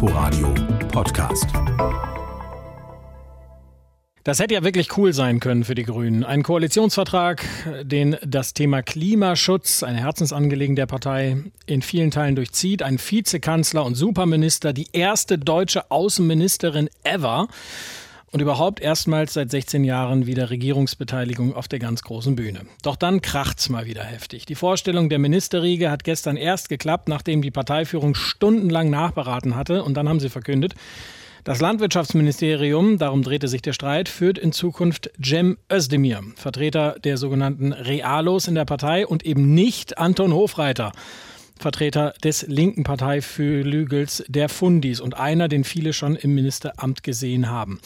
Inforadio Podcast. Das hätte ja wirklich cool sein können für die Grünen. Ein Koalitionsvertrag, den das Thema Klimaschutz, eine Herzensangelegenheit der Partei, in vielen Teilen durchzieht. Ein Vizekanzler und Superminister, die erste deutsche Außenministerin ever und überhaupt erstmals seit 16 Jahren wieder Regierungsbeteiligung auf der ganz großen Bühne. Doch dann kracht's mal wieder heftig. Die Vorstellung der Ministerriege hat gestern erst geklappt, nachdem die Parteiführung stundenlang nachberaten hatte und dann haben sie verkündet, das Landwirtschaftsministerium, darum drehte sich der Streit, führt in Zukunft Cem Özdemir, Vertreter der sogenannten Realos in der Partei und eben nicht Anton Hofreiter. Vertreter des linken Parteiflügels der Fundis und einer, den viele schon im Ministeramt gesehen haben.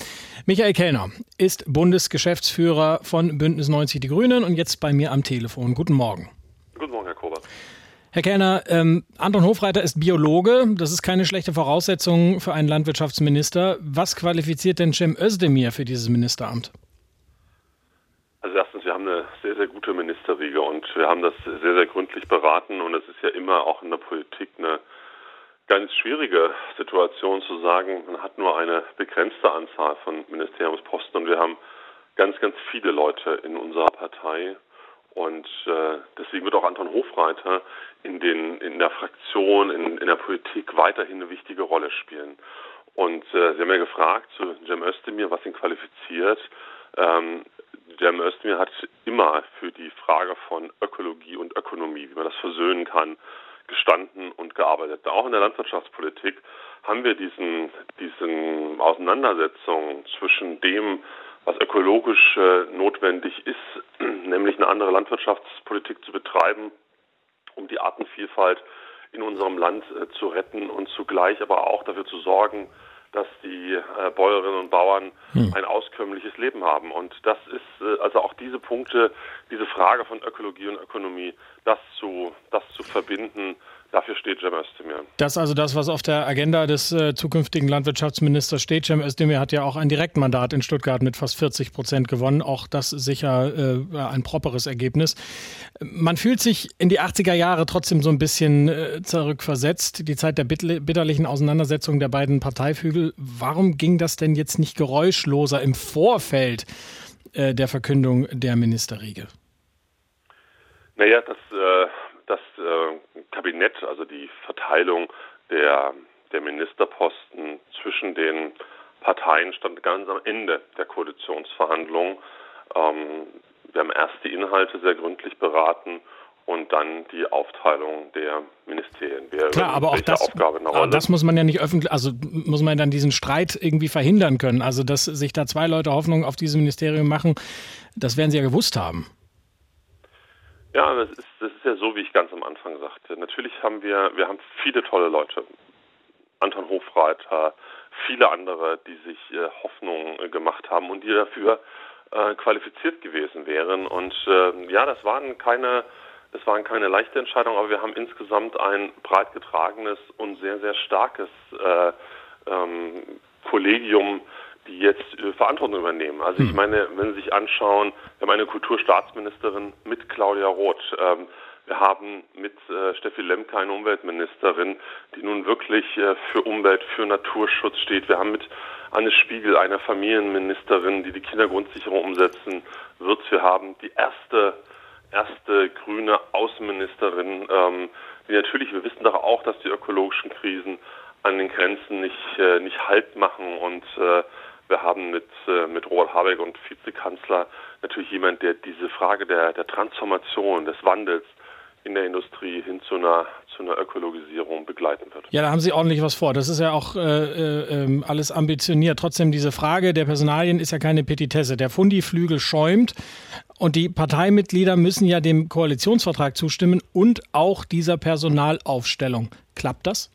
Michael Kellner ist Bundesgeschäftsführer von Bündnis 90 Die Grünen und jetzt bei mir am Telefon. Guten Morgen. Guten Morgen, Herr Kober. Herr Kellner, ähm, Anton Hofreiter ist Biologe. Das ist keine schlechte Voraussetzung für einen Landwirtschaftsminister. Was qualifiziert denn Cem Özdemir für dieses Ministeramt? Haben eine sehr, sehr gute Ministerriege und wir haben das sehr, sehr gründlich beraten und es ist ja immer auch in der Politik eine ganz schwierige Situation zu sagen, man hat nur eine begrenzte Anzahl von Ministeriumsposten und wir haben ganz, ganz viele Leute in unserer Partei und äh, deswegen wird auch Anton Hofreiter in den in der Fraktion, in, in der Politik weiterhin eine wichtige Rolle spielen. Und äh, Sie haben ja gefragt zu Cem Özdemir, was ihn qualifiziert. Ähm, Cem Özdemir hat immer für die Frage von Ökologie und Ökonomie, wie man das versöhnen kann, gestanden und gearbeitet. Auch in der Landwirtschaftspolitik haben wir diesen, diesen Auseinandersetzung zwischen dem, was ökologisch äh, notwendig ist, nämlich eine andere Landwirtschaftspolitik zu betreiben, um die Artenvielfalt in unserem Land äh, zu retten und zugleich aber auch dafür zu sorgen, dass die äh, Bäuerinnen und Bauern hm. ein auskömmliches Leben haben. Und das ist äh, also auch diese Punkte, diese Frage von Ökologie und Ökonomie, das zu, das zu verbinden, Dafür steht Cem Özdemir. Das ist also das, was auf der Agenda des äh, zukünftigen Landwirtschaftsministers steht. Cem Özdemir hat ja auch ein Direktmandat in Stuttgart mit fast 40 Prozent gewonnen. Auch das sicher äh, ein properes Ergebnis. Man fühlt sich in die 80er Jahre trotzdem so ein bisschen äh, zurückversetzt. Die Zeit der bitterlichen Auseinandersetzung der beiden Parteiflügel. Warum ging das denn jetzt nicht geräuschloser im Vorfeld äh, der Verkündung der Ministerriege? Naja, das äh, das äh, Kabinett, also die Verteilung der, der Ministerposten zwischen den Parteien stand ganz am Ende der Koalitionsverhandlungen. Ähm, wir haben erst die Inhalte sehr gründlich beraten und dann die Aufteilung der Ministerien. Wer Klar, aber auch das, das muss man ja nicht öffentlich, also muss man dann diesen Streit irgendwie verhindern können. Also dass sich da zwei Leute Hoffnung auf dieses Ministerium machen, das werden sie ja gewusst haben. Ja, das ist, das ist ja so, wie ich ganz am Anfang sagte. Natürlich haben wir, wir haben viele tolle Leute. Anton Hofreiter, viele andere, die sich äh, Hoffnung äh, gemacht haben und die dafür äh, qualifiziert gewesen wären. Und äh, ja, das waren keine, das waren keine leichte Entscheidungen, aber wir haben insgesamt ein breit getragenes und sehr, sehr starkes äh, ähm, Kollegium die jetzt äh, Verantwortung übernehmen. Also ich hm. meine, wenn Sie sich anschauen, wir haben eine Kulturstaatsministerin mit Claudia Roth. Ähm, wir haben mit äh, Steffi Lemke eine Umweltministerin, die nun wirklich äh, für Umwelt, für Naturschutz steht. Wir haben mit Anne Spiegel eine Familienministerin, die die Kindergrundsicherung umsetzen wird. Wir haben die erste erste grüne Außenministerin, ähm, die natürlich, wir wissen doch auch, dass die ökologischen Krisen an den Grenzen nicht, äh, nicht Halt machen und äh, wir haben mit, äh, mit Robert Habeck und Vizekanzler natürlich jemand, der diese Frage der, der Transformation, des Wandels in der Industrie hin zu einer, zu einer Ökologisierung begleiten wird. Ja, da haben Sie ordentlich was vor. Das ist ja auch äh, äh, ähm, alles ambitioniert. Trotzdem, diese Frage der Personalien ist ja keine Petitesse. Der Fundiflügel schäumt und die Parteimitglieder müssen ja dem Koalitionsvertrag zustimmen und auch dieser Personalaufstellung. Klappt das?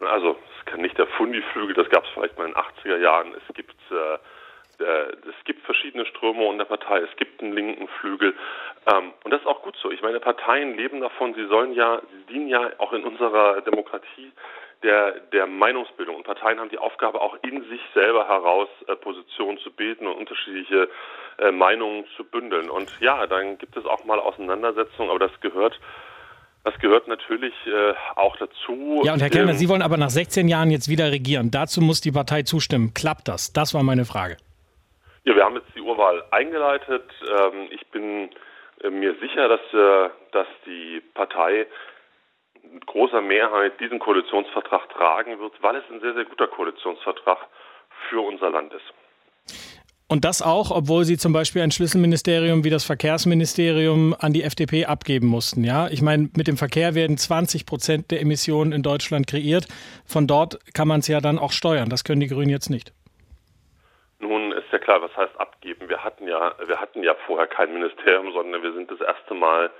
Also nicht der Fundiflügel, das gab es vielleicht mal in den 80er Jahren. Es gibt äh, äh, es gibt verschiedene Strömungen in der Partei. Es gibt einen linken Flügel. Ähm, und das ist auch gut so. Ich meine, Parteien leben davon. Sie sollen ja, sie dienen ja auch in unserer Demokratie der, der Meinungsbildung. Und Parteien haben die Aufgabe, auch in sich selber heraus äh, Positionen zu bilden und unterschiedliche äh, Meinungen zu bündeln. Und ja, dann gibt es auch mal Auseinandersetzungen, aber das gehört Das gehört natürlich äh, auch dazu. Ja, und Herr Kellner, ähm, Sie wollen aber nach 16 Jahren jetzt wieder regieren. Dazu muss die Partei zustimmen. Klappt das? Das war meine Frage. Ja, wir haben jetzt die Urwahl eingeleitet. Ähm, ich bin äh, mir sicher, dass, äh, dass die Partei mit großer Mehrheit diesen Koalitionsvertrag tragen wird, weil es ein sehr, sehr guter Koalitionsvertrag für unser Land ist. Und das auch, obwohl sie zum Beispiel ein Schlüsselministerium wie das Verkehrsministerium an die FDP abgeben mussten. Ja, ich meine, mit dem Verkehr werden 20 Prozent der Emissionen in Deutschland kreiert. Von dort kann man es ja dann auch steuern. Das können die Grünen jetzt nicht. Nun ist ja klar, was heißt abgeben? Wir hatten ja, wir hatten ja vorher kein Ministerium, sondern wir sind das erste Mal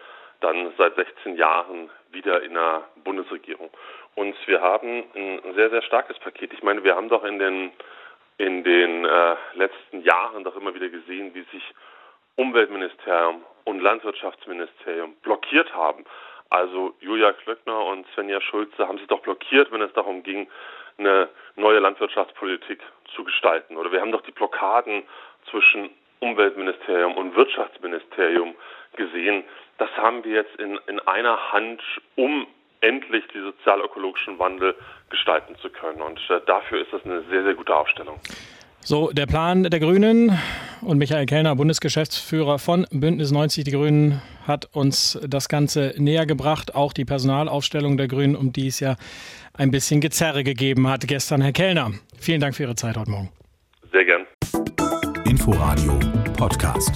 dann seit 16 Jahren wieder in der Bundesregierung. Und wir haben ein sehr, sehr starkes Paket. Ich meine, wir haben doch in den in den äh, letzten Jahren doch immer wieder gesehen, wie sich Umweltministerium und Landwirtschaftsministerium blockiert haben. Also Julia Klöckner und Svenja Schulze haben sich doch blockiert, wenn es darum ging, eine neue Landwirtschaftspolitik zu gestalten. Oder wir haben doch die Blockaden zwischen Umweltministerium und Wirtschaftsministerium gesehen. Das haben wir jetzt in, in einer Hand, um endlich die sozialökologischen Wandel gestalten zu können. Und äh, dafür ist das eine sehr, sehr gute Aufstellung. So, der Plan der Grünen und Michael Kellner, Bundesgeschäftsführer von Bündnis 90 Die Grünen, hat uns das Ganze näher gebracht. Auch die Personalaufstellung der Grünen, um die es ja ein bisschen Gezerre gegeben hat gestern. Herr Kellner, vielen Dank für Ihre Zeit heute Morgen. Sehr gern. Inforadio Podcast.